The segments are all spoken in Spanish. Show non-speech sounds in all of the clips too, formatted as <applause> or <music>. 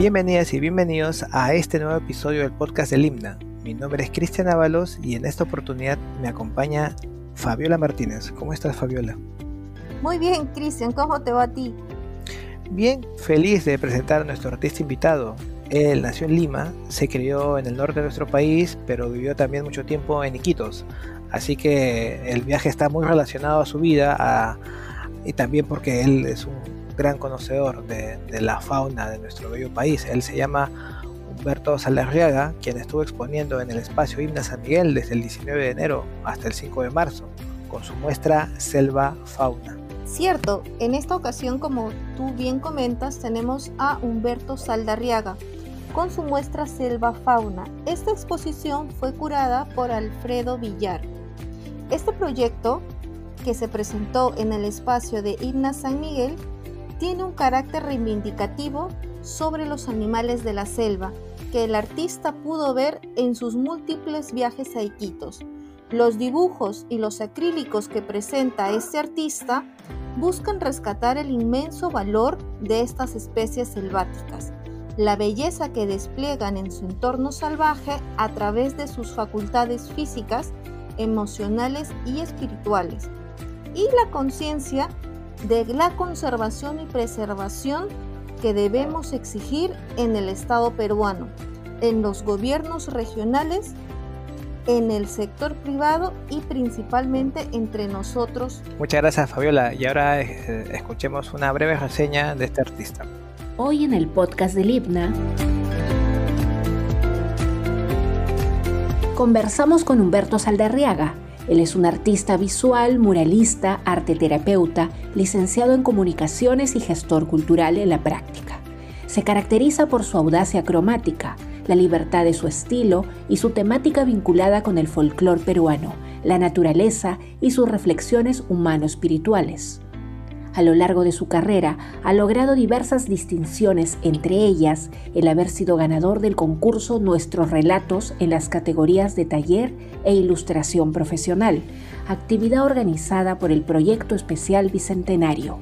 Bienvenidas y bienvenidos a este nuevo episodio del podcast del Himna. Mi nombre es Cristian Ábalos y en esta oportunidad me acompaña Fabiola Martínez. ¿Cómo estás, Fabiola? Muy bien, Cristian, ¿cómo te va a ti? Bien, feliz de presentar a nuestro artista invitado. Él nació en Lima, se crió en el norte de nuestro país, pero vivió también mucho tiempo en Iquitos. Así que el viaje está muy relacionado a su vida y también porque él es un gran conocedor de, la fauna de nuestro bello país. Él se llama Humberto Salarriaga, quien estuvo exponiendo en el espacio Himna San Miguel desde el 19 de enero hasta el 5 de marzo, con su muestra Selva Fauna. Cierto, en esta ocasión, como tú bien comentas, tenemos a Humberto Saldarriaga con su muestra Selva Fauna. Esta exposición fue curada por Alfredo Villar. Este proyecto, que se presentó en el espacio de Himna San Miguel, tiene un carácter reivindicativo sobre los animales de la selva que el artista pudo ver en sus múltiples viajes a Iquitos. Los dibujos y los acrílicos que presenta este artista buscan rescatar el inmenso valor de estas especies selváticas, la belleza que despliegan en su entorno salvaje a través de sus facultades físicas, emocionales y espirituales, y la conciencia de la conservación y preservación que debemos exigir en el Estado peruano, en los gobiernos regionales en el sector privado y principalmente entre nosotros. Muchas gracias Fabiola y ahora eh, escuchemos una breve reseña de este artista. Hoy en el podcast del IPNA conversamos con Humberto Saldarriaga. Él es un artista visual, muralista, arte terapeuta, licenciado en comunicaciones y gestor cultural en la práctica. Se caracteriza por su audacia cromática, la libertad de su estilo y su temática vinculada con el folclore peruano, la naturaleza y sus reflexiones humano-espirituales. A lo largo de su carrera ha logrado diversas distinciones, entre ellas el haber sido ganador del concurso Nuestros Relatos en las categorías de taller e ilustración profesional, actividad organizada por el Proyecto Especial Bicentenario.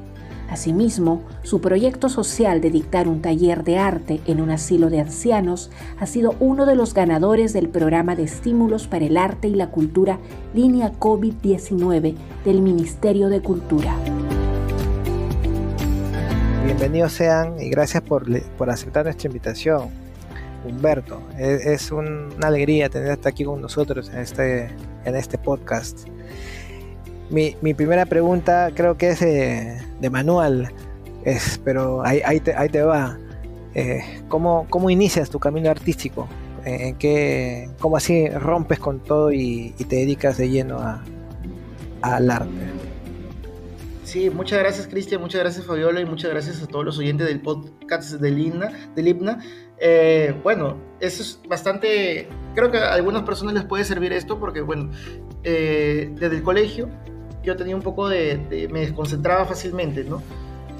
Asimismo, su proyecto social de dictar un taller de arte en un asilo de ancianos ha sido uno de los ganadores del programa de estímulos para el arte y la cultura Línea COVID-19 del Ministerio de Cultura. Bienvenidos sean y gracias por, aceptar nuestra invitación. Humberto, es, una alegría tenerte aquí con nosotros en este, en este podcast. Mi, primera pregunta creo que es de, manual, es, pero ahí, ahí, te, va. Eh, ¿cómo, inicias tu camino artístico? ¿En qué, ¿Cómo así rompes con todo y, te dedicas de lleno al arte? Sí, muchas gracias Cristian, muchas gracias Fabiola y muchas gracias a todos los oyentes del podcast del INA, del IPNA. Eh, bueno, eso es bastante, creo que a algunas personas les puede servir esto porque, bueno, eh, desde el colegio yo tenía un poco de, me desconcentraba fácilmente, ¿no?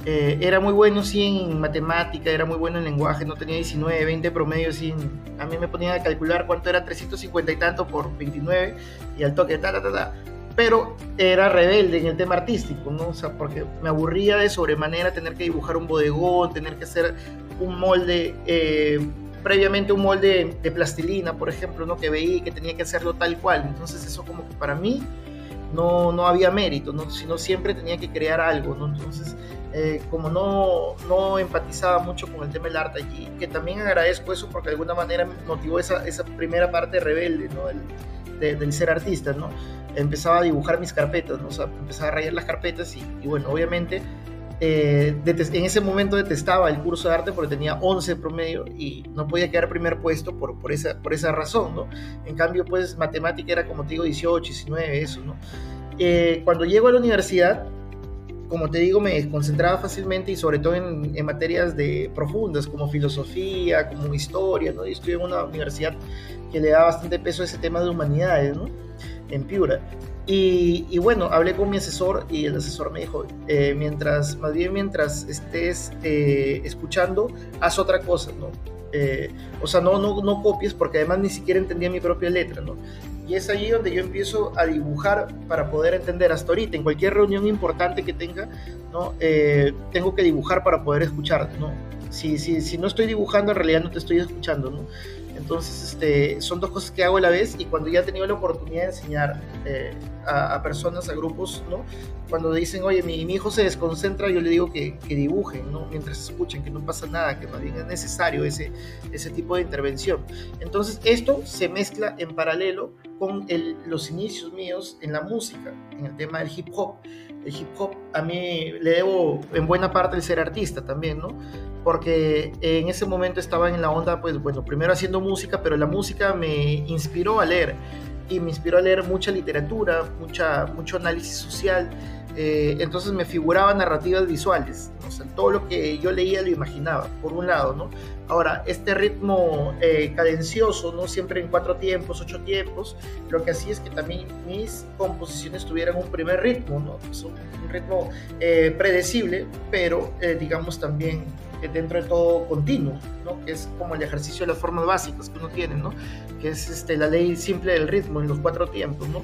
Eh, era muy bueno, sí, en matemática, era muy bueno en lenguaje, no tenía 19, 20 promedio, sí, a mí me ponían a calcular cuánto era 350 y tanto por 29 y al toque, ta, ta, ta, ta. Pero era rebelde en el tema artístico, ¿no? O sea, porque me aburría de sobremanera tener que dibujar un bodegón, tener que hacer un molde, eh, previamente un molde de plastilina, por ejemplo, ¿no? Que veía que tenía que hacerlo tal cual. Entonces eso como que para mí no, no había mérito, ¿no? sino siempre tenía que crear algo, ¿no? Entonces, eh, como no, no empatizaba mucho con el tema del arte allí, que también agradezco eso porque de alguna manera motivó esa, esa primera parte rebelde, ¿no? Del ser artista, ¿no? Empezaba a dibujar mis carpetas, ¿no? O sea, empezaba a rayar las carpetas y, y bueno, obviamente eh, en ese momento detestaba el curso de arte porque tenía 11 promedio y no podía quedar primer puesto por, por, esa, por esa razón, ¿no? En cambio, pues matemática era como te digo 18, 19, eso, ¿no? Eh, cuando llego a la universidad, como te digo, me concentraba fácilmente y sobre todo en, en, materias de profundas como filosofía, como historia, ¿no? Y estuve en una universidad que le da bastante peso a ese tema de humanidades, ¿no? En Piura. Y, bueno, hablé con mi asesor y el asesor me dijo, eh, mientras, más bien mientras estés eh, escuchando, haz otra cosa, ¿no? Eh, o sea, no, no, no copies porque además ni siquiera entendía mi propia letra, ¿no? Y es allí donde yo empiezo a dibujar para poder entender hasta ahorita, en cualquier reunión importante que tenga, ¿no? tengo que dibujar para poder escuchar, ¿no? Si, si, si no estoy dibujando, en realidad no te estoy escuchando. Entonces, este, son dos cosas que hago a la vez y cuando ya he tenido la oportunidad de enseñar eh, a, personas, a grupos, ¿no? Cuando dicen, oye, mi, mi hijo se desconcentra, yo le digo que, que, dibujen, ¿no? Mientras escuchen, que no pasa nada, que más bien es necesario ese, ese tipo de intervención. Entonces, esto se mezcla en paralelo con el, los inicios míos en la música, en el tema del hip hop. El hip hop a mí le debo en buena parte el ser artista también, ¿no? Porque en ese momento estaba en la onda, pues bueno, primero haciendo música, pero la música me inspiró a leer y me inspiró a leer mucha literatura, mucha, mucho análisis social. Eh, entonces me figuraba narrativas visuales, o sea, todo lo que yo leía lo imaginaba, por un lado, ¿no? Ahora, este ritmo eh, cadencioso, ¿no? Siempre en cuatro tiempos, ocho tiempos, lo que hacía es que también mis composiciones tuvieran un primer ritmo, ¿no? Pues un, ritmo eh, predecible, pero digamos también dentro de todo continuo, ¿no? que es como el ejercicio de las formas básicas que uno tiene, ¿no? que es este, la ley simple del ritmo en los cuatro tiempos. ¿no?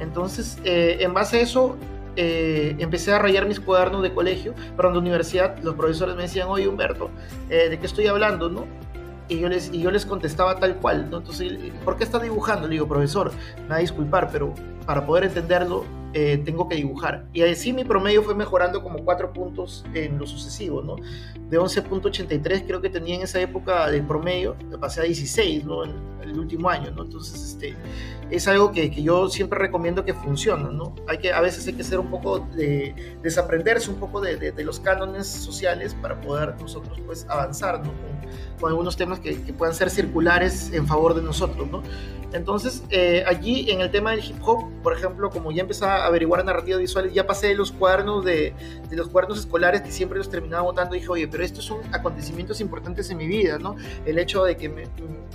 Entonces, eh, en base a eso, eh, empecé a rayar mis cuadernos de colegio, pero en la universidad los profesores me decían, oye Humberto, eh, ¿de qué estoy hablando? ¿no? Y yo, les, y yo les contestaba tal cual, ¿no? Entonces, ¿por qué está dibujando? Le digo, profesor, me va a disculpar, pero para poder entenderlo eh, tengo que dibujar. Y así mi promedio fue mejorando como 4 puntos en lo sucesivo, ¿no? De 11.83 creo que tenía en esa época de promedio, pasé a 16, ¿no? En el último año, ¿no? Entonces, este, es algo que, que, yo siempre recomiendo que funcione, ¿no? Hay que, a veces hay que ser un poco de, desaprenderse un poco de, de, los cánones sociales para poder nosotros, pues, avanzar, ¿no? Con, con algunos temas que, que, puedan ser circulares en favor de nosotros, ¿no? Entonces, eh, allí en el tema del hip hop, por ejemplo, como ya empezaba averiguar narrativas visuales, ya pasé de los cuadernos de, de los cuadernos escolares que siempre los terminaba votando, dije, oye, pero estos son acontecimientos importantes en mi vida, ¿no? El hecho de que me,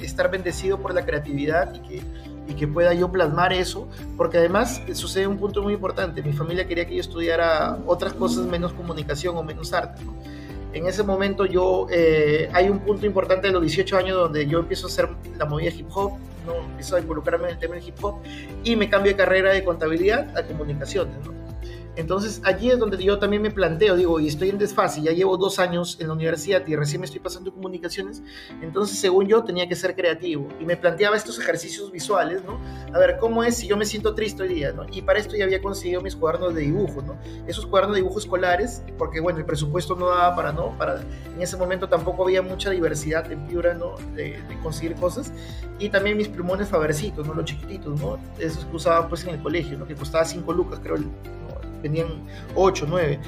estar bendecido por la creatividad y que, y que pueda yo plasmar eso, porque además sucede un punto muy importante, mi familia quería que yo estudiara otras cosas menos comunicación o menos arte, ¿no? En ese momento yo, eh, hay un punto importante de los 18 años donde yo empiezo a hacer la movida hip hop, ¿no? empiezo a involucrarme en el tema del hip hop y me cambio de carrera de contabilidad a comunicaciones. ¿no? Entonces allí es donde yo también me planteo, digo, y estoy en desfase, ya llevo dos años en la universidad y recién me estoy pasando comunicaciones, entonces según yo tenía que ser creativo y me planteaba estos ejercicios visuales, ¿no? A ver, ¿cómo es si yo me siento triste hoy día, ¿no? Y para esto ya había conseguido mis cuadernos de dibujo, ¿no? Esos cuadernos de dibujo escolares, porque bueno, el presupuesto no daba para, ¿no? Para, en ese momento tampoco había mucha diversidad en Piura, ¿no? De, de conseguir cosas. Y también mis plumones favorecitos, ¿no? Los chiquititos, ¿no? Esos que usaba pues en el colegio, ¿no? Que costaba 5 lucas, creo, tenían 8, 9,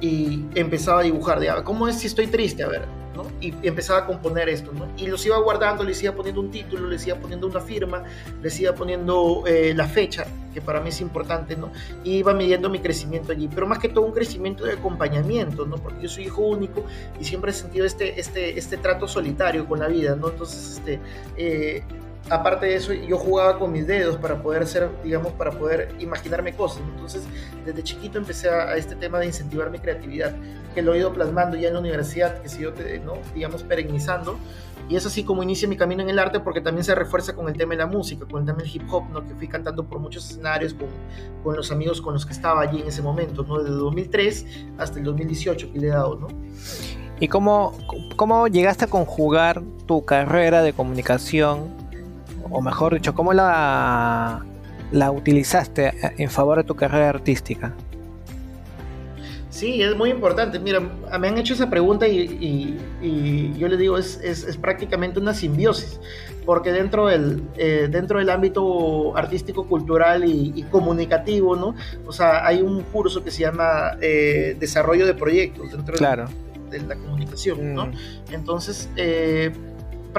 y empezaba a dibujar, de, ¿cómo es si estoy triste? A ver, ¿no? Y empezaba a componer esto, ¿no? Y los iba guardando, les iba poniendo un título, les iba poniendo una firma, les iba poniendo eh, la fecha, que para mí es importante, ¿no? Y iba midiendo mi crecimiento allí, pero más que todo un crecimiento de acompañamiento, ¿no? Porque yo soy hijo único y siempre he sentido este, este, este trato solitario con la vida, ¿no? Entonces, este... Eh, aparte de eso, yo jugaba con mis dedos para poder ser, digamos, para poder imaginarme cosas. Entonces, desde chiquito empecé a, este tema de incentivar mi creatividad, que lo he ido plasmando ya en la universidad, que sigo, ¿no? digamos, perennizando. Y es así como inicia mi camino en el arte, porque también se refuerza con el tema de la música, con el tema del hip hop, ¿no? que fui cantando por muchos escenarios con, con los amigos con los que estaba allí en ese momento, ¿no? desde 2003 hasta el 2018 que le he dado. ¿no? ¿Y cómo, cómo llegaste a conjugar tu carrera de comunicación o mejor dicho, cómo la, la utilizaste en favor de tu carrera artística? Sí, es muy importante. Mira, me han hecho esa pregunta y, yo le digo, es, es, prácticamente una simbiosis, porque dentro del, eh, dentro del ámbito artístico, cultural y, comunicativo, ¿no? O sea, hay un curso que se llama eh, Desarrollo de Proyectos dentro de, la comunicación, ¿no? Mm. Entonces, eh,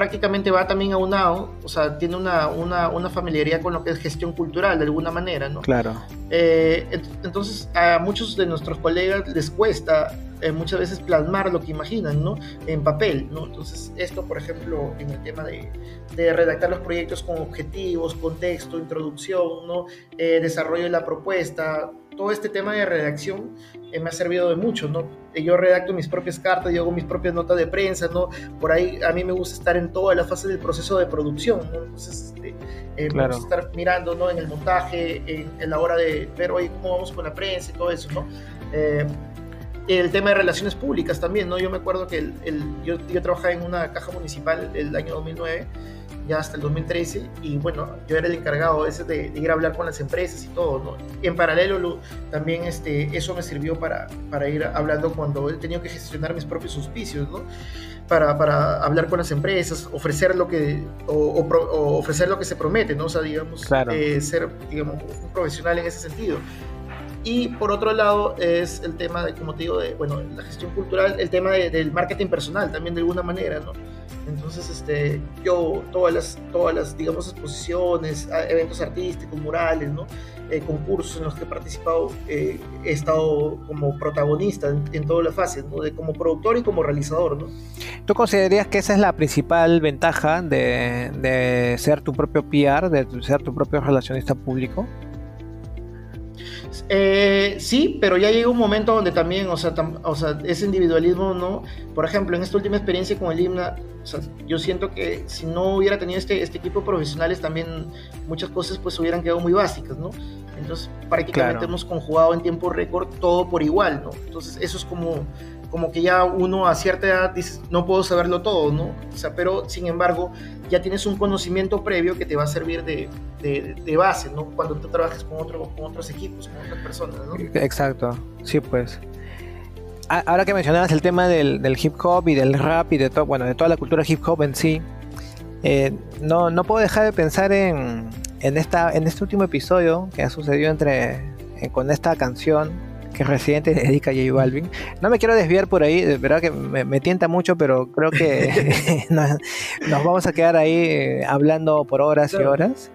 prácticamente va también a aunado, o sea, tiene una, una, una, familiaridad con lo que es gestión cultural de alguna manera, ¿no? Claro. Eh, entonces, a muchos de nuestros colegas les cuesta eh, muchas veces plasmar lo que imaginan, ¿no? En papel, ¿no? Entonces, esto, por ejemplo, en el tema de, de redactar los proyectos con objetivos, contexto, introducción, ¿no? Eh, desarrollo de la propuesta, todo este tema de redacción eh, me ha servido de mucho, ¿no? Eh, yo redacto mis propias cartas, yo hago mis propias notas de prensa, ¿no? Por ahí a mí me gusta estar en toda la fase del proceso de producción, ¿no? Entonces, este, eh, me gusta estar mirando, ¿no? En el montaje, en, la hora de ver, oye, cómo vamos con la prensa y todo eso, ¿no? el tema de relaciones públicas también, ¿no? Yo me acuerdo que el, yo, yo trabajaba en una caja municipal el año 2009 ya hasta el 2013 y bueno, yo era el encargado ese de, ir a hablar con las empresas y todo, ¿no? En paralelo también este, eso me sirvió para, para ir hablando cuando he tenido que gestionar mis propios auspicios, ¿no? Para, para hablar con las empresas, ofrecer lo que, o, ofrecer lo que se promete, ¿no? O sea, digamos, eh, ser, digamos, un profesional en ese sentido. Y por otro lado es el tema, de, como te digo, de, bueno, la gestión cultural, el tema del marketing personal también de alguna manera, ¿no? Entonces, este, yo, todas las, todas las, digamos, exposiciones, eventos artísticos, murales, ¿no? Eh, concursos en los que he participado, eh, he estado como protagonista en, en todas las fases, ¿no? De como productor y como realizador, ¿no? ¿Tú considerarías que esa es la principal ventaja de, de ser tu propio PR, de ser tu propio relacionista público? Eh, sí, pero ya llega un momento donde también, o sea, o sea, ese individualismo, ¿no? Por ejemplo, en esta última experiencia con el himna, o sea, yo siento que si no hubiera tenido este, este equipo de profesionales, también muchas cosas pues hubieran quedado muy básicas, ¿no? Entonces, prácticamente hemos conjugado en tiempo récord todo por igual, ¿no? Entonces, eso es como, como que ya uno a cierta edad dice, no puedo saberlo todo, ¿no? O sea, pero sin embargo, ya tienes un conocimiento previo que te va a servir de, de, base, ¿no? Cuando tú trabajes con, otro, con otros equipos, con otras personas, ¿no? Exacto, sí, pues. Ahora que mencionabas el tema del, del hip hop y del rap y de todo, bueno, de toda la cultura hip hop en sí, eh, no, no puedo dejar de pensar en, en, esta, en este último episodio que ha sucedido entre, con esta canción que Residente dedica a J Balvin. No me quiero desviar por ahí, de verdad que me, tienta mucho, pero creo que <laughs> <laughs> nos, vamos a quedar ahí eh, hablando por horas y horas.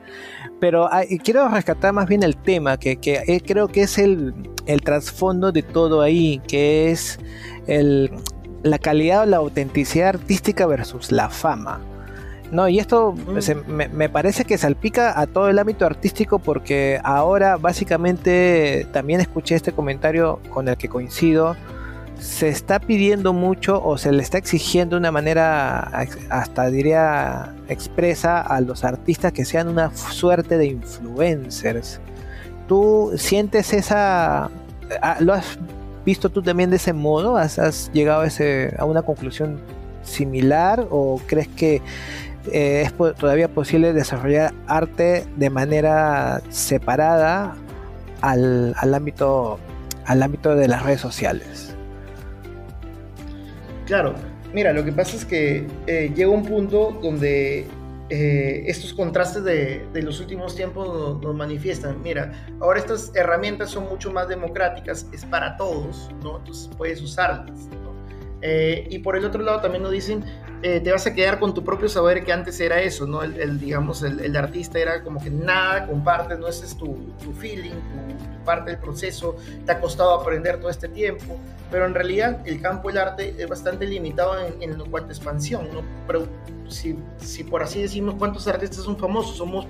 Pero quiero rescatar más bien el tema, que, eh, creo que es el, el trasfondo de todo ahí, que es el, la calidad o la autenticidad artística versus la fama. No, y esto mm. me, parece que salpica a todo el ámbito artístico porque ahora básicamente también escuché este comentario con el que coincido. Se está pidiendo mucho o se le está exigiendo de una manera hasta diría expresa a los artistas que sean una suerte de influencers. ¿Tú sientes esa... Ah, ¿Lo has visto tú también de ese modo? ¿Has, llegado a, ese, a una conclusión similar o crees que eh, es todavía posible desarrollar arte de manera separada al, ámbito, al ámbito de las redes sociales. Claro, mira, lo que pasa es que eh, llega un punto donde eh, estos contrastes de, los últimos tiempos nos, manifiestan. Mira, ahora estas herramientas son mucho más democráticas, es para todos, ¿no? Entonces puedes usarlas. y por el otro lado también nos dicen, eh, te vas a quedar con tu propio saber que antes era eso, ¿no? El, digamos, el, artista era como que nada compartes, no ese es tu, tu feeling, tu, parte del proceso, te ha costado aprender todo este tiempo, pero en realidad el campo del arte es bastante limitado en, en cuanto a expansión, ¿no? Pero si, si, por así decimos, ¿cuántos artistas son famosos? Somos,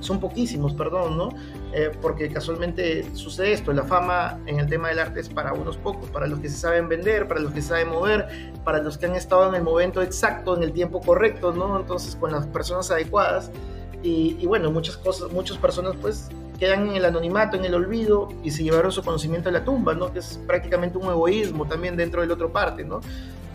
son poquísimos, perdón, ¿no? Eh, porque casualmente sucede esto, la fama en el tema del arte es para unos pocos, para los que se saben vender, para los que saben mover, para los que han estado en el momento exacto, en el tiempo correcto, ¿no? Entonces con las personas adecuadas. Y, y bueno, muchas cosas, muchas personas pues quedan en el anonimato, en el olvido y se llevaron su conocimiento a la tumba, ¿no? Que es prácticamente un egoísmo también dentro del otro parte, ¿no?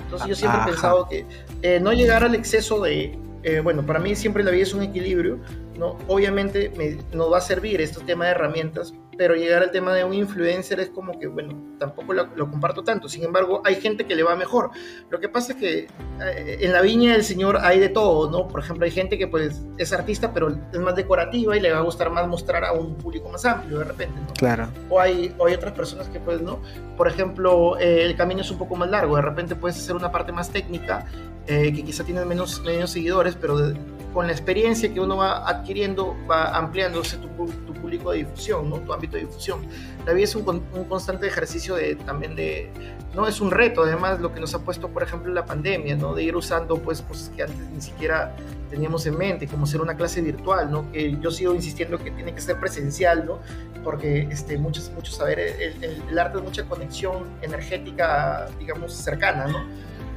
Entonces yo siempre he pensado que eh, no llegar al exceso de, eh, bueno, para mí siempre la vida es un equilibrio, ¿no? Obviamente me, nos va a servir este tema de herramientas, pero llegar al tema de un influencer es como que, bueno, tampoco lo, comparto tanto. Sin embargo, hay gente que le va mejor. Lo que pasa es que eh, en la viña del Señor hay de todo, ¿no? Por ejemplo, hay gente que pues es artista, pero es más decorativa y le va a gustar más mostrar a un público más amplio de repente, ¿no? Claro. O hay, o hay otras personas que pues, ¿no? Por ejemplo, eh, el camino es un poco más largo. De repente puedes hacer una parte más técnica, eh, que quizá tienes menos, menos seguidores, pero con la experiencia que uno va adquiriendo, va ampliándose tu, tu público de difusión, ¿no? Tu ámbito de difusión. La vida es un, un, constante ejercicio de, también de, no es un reto, además lo que nos ha puesto, por ejemplo, la pandemia, ¿no? De ir usando, pues, cosas que antes ni siquiera teníamos en mente, como ser una clase virtual, ¿no? Que yo sigo insistiendo que tiene que ser presencial, ¿no? Porque este, muchos, muchos saber, el, el, el arte es mucha conexión energética, digamos, cercana, ¿no?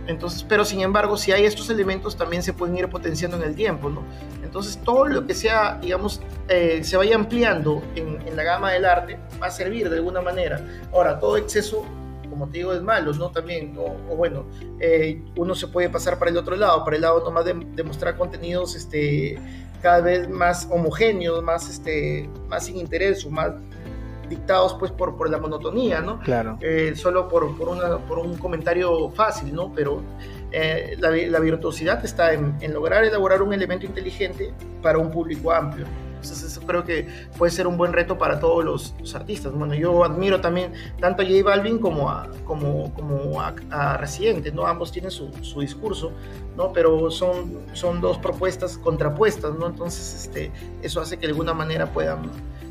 Entonces, pero sin embargo, si hay estos elementos, también se pueden ir potenciando en el tiempo, ¿no? Entonces, todo lo que sea, digamos, eh, se vaya ampliando en, la gama del arte va a servir de alguna manera. Ahora, todo exceso como te digo, es malo, ¿no? También, o, bueno, eh, uno se puede pasar para el otro lado, para el lado nomás de, de mostrar contenidos este, cada vez más homogéneos, más, este, más sin interés o más dictados pues por, por la monotonía, ¿no? Claro. Eh, solo por, por, una, por un comentario fácil, ¿no? Pero eh, la, la, virtuosidad está en, en, lograr elaborar un elemento inteligente para un público amplio. Entonces eso creo que puede ser un buen reto para todos los, artistas. Bueno, yo admiro también tanto a J Balvin como a, como, como a, a Residente, ¿no? Ambos tienen su, su, discurso, ¿no? Pero son, son dos propuestas contrapuestas, ¿no? Entonces este, eso hace que de alguna manera puedan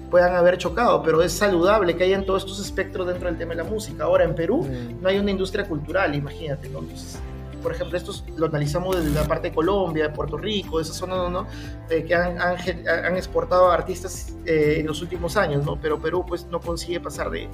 puedan haber chocado, pero es saludable que hayan todos estos espectros dentro del tema de la música. Ahora, en Perú mm. no hay una industria cultural, imagínate, ¿no? Entonces, por ejemplo, estos lo analizamos desde la parte de Colombia, de Puerto Rico, esas zonas ¿no? Eh, que han, han, han, exportado artistas eh, en los últimos años, ¿no? pero Perú pues no consigue pasar de,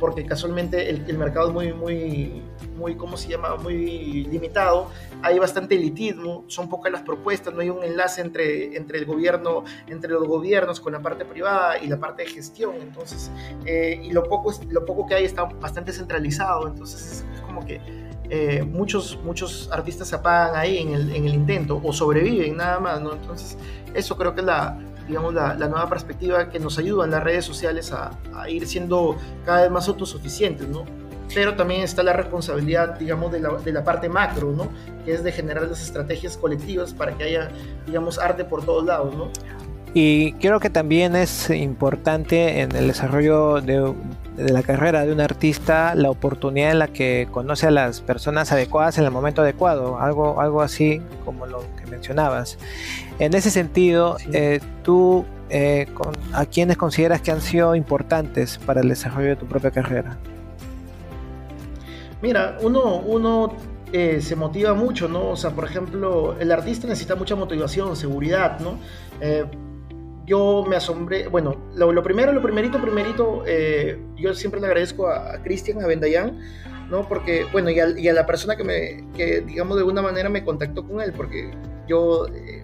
porque casualmente el, el, mercado es muy, muy, muy, ¿cómo se llama? Muy limitado, hay bastante elitismo, son pocas las propuestas, no hay un enlace entre, entre el gobierno, entre los gobiernos con la parte privada y la parte de gestión, entonces, eh, y lo poco, lo poco que hay está bastante centralizado, entonces es como que eh, muchos, muchos artistas se apagan ahí en el, en el, intento o sobreviven nada más, ¿no? Entonces, eso creo que es la, digamos, la nueva perspectiva que nos ayuda en las redes sociales a, a, ir siendo cada vez más autosuficientes, ¿no? Pero también está la responsabilidad, digamos, de la, de la parte macro, ¿no? Que es de generar las estrategias colectivas para que haya, digamos, arte por todos lados, ¿no? Y creo que también es importante en el desarrollo de, de, la carrera de un artista la oportunidad en la que conoce a las personas adecuadas en el momento adecuado, algo, algo así como lo que mencionabas. En ese sentido, eh, tú eh, con, a quiénes consideras que han sido importantes para el desarrollo de tu propia carrera. Mira, uno, uno eh, se motiva mucho, ¿no? O sea, por ejemplo, el artista necesita mucha motivación, seguridad, ¿no? Eh, yo me asombré, bueno, lo, lo, primero, lo primerito, primerito, eh, yo siempre le agradezco a, a Cristian, a Bendayan, ¿no? Porque, bueno, y a, y a, la persona que me, que digamos de alguna manera me contactó con él, porque yo eh,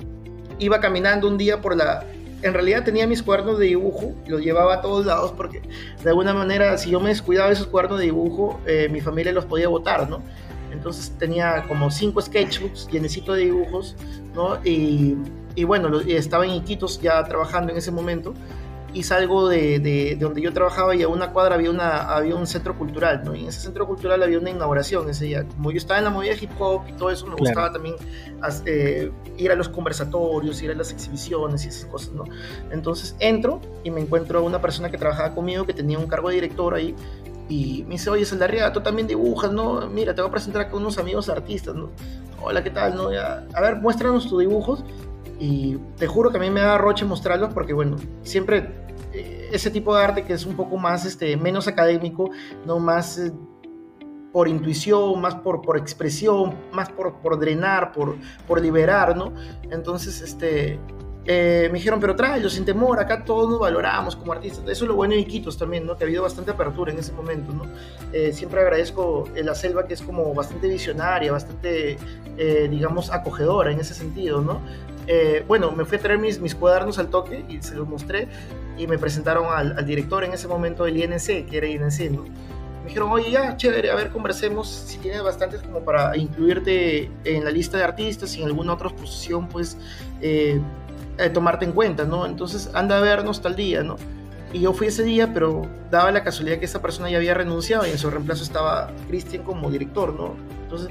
iba caminando un día por la, en realidad tenía mis cuadernos de dibujo, los llevaba a todos lados porque de alguna manera si yo me descuidaba de esos cuadernos de dibujo, eh, mi familia los podía botar, ¿no? Entonces tenía como cinco sketchbooks llenecito de dibujos, ¿no? Y y bueno, estaba en Iquitos ya trabajando en ese momento y salgo de, de, de, donde yo trabajaba y a una cuadra había, una, había un centro cultural, ¿no? Y en ese centro cultural había una inauguración ese día. Como yo estaba en la movida hip hop y todo eso, me claro. gustaba también eh, ir a los conversatorios, ir a las exhibiciones y esas cosas, ¿no? Entonces entro y me encuentro a una persona que trabajaba conmigo que tenía un cargo de director ahí y me dice, oye, Saldarriaga, tú también dibujas, ¿no? Mira, te voy a presentar con unos amigos artistas, ¿no? Hola, ¿qué tal? ¿no? Ya, a ver, muéstranos tus dibujos y te juro que a mí me da roche mostrarlos porque, bueno, siempre eh, ese tipo de arte que es un poco más, este, menos académico, no más eh, por intuición, más por, por expresión, más por, por drenar, por, por liberar, ¿no? Entonces, este, eh, me dijeron, pero tráelo sin temor, acá todos nos valoramos como artistas. Eso es lo bueno de Iquitos también, ¿no? Que ha habido bastante apertura en ese momento, ¿no? Eh, siempre agradezco la selva que es como bastante visionaria, bastante, eh, digamos, acogedora en ese sentido, ¿no? Eh, bueno, me fui a traer mis, mis cuadernos al toque y se los mostré y me presentaron al, al director en ese momento del INC, que era INC, ¿no? Me dijeron, oye, ya, chévere, a ver, conversemos, si tienes bastantes como para incluirte en la lista de artistas y en alguna otra exposición, pues, eh, eh, tomarte en cuenta, ¿no? Entonces, anda a vernos tal día, ¿no? Y yo fui ese día, pero daba la casualidad que esa persona ya había renunciado y en su reemplazo estaba Cristian como director, ¿no? Entonces,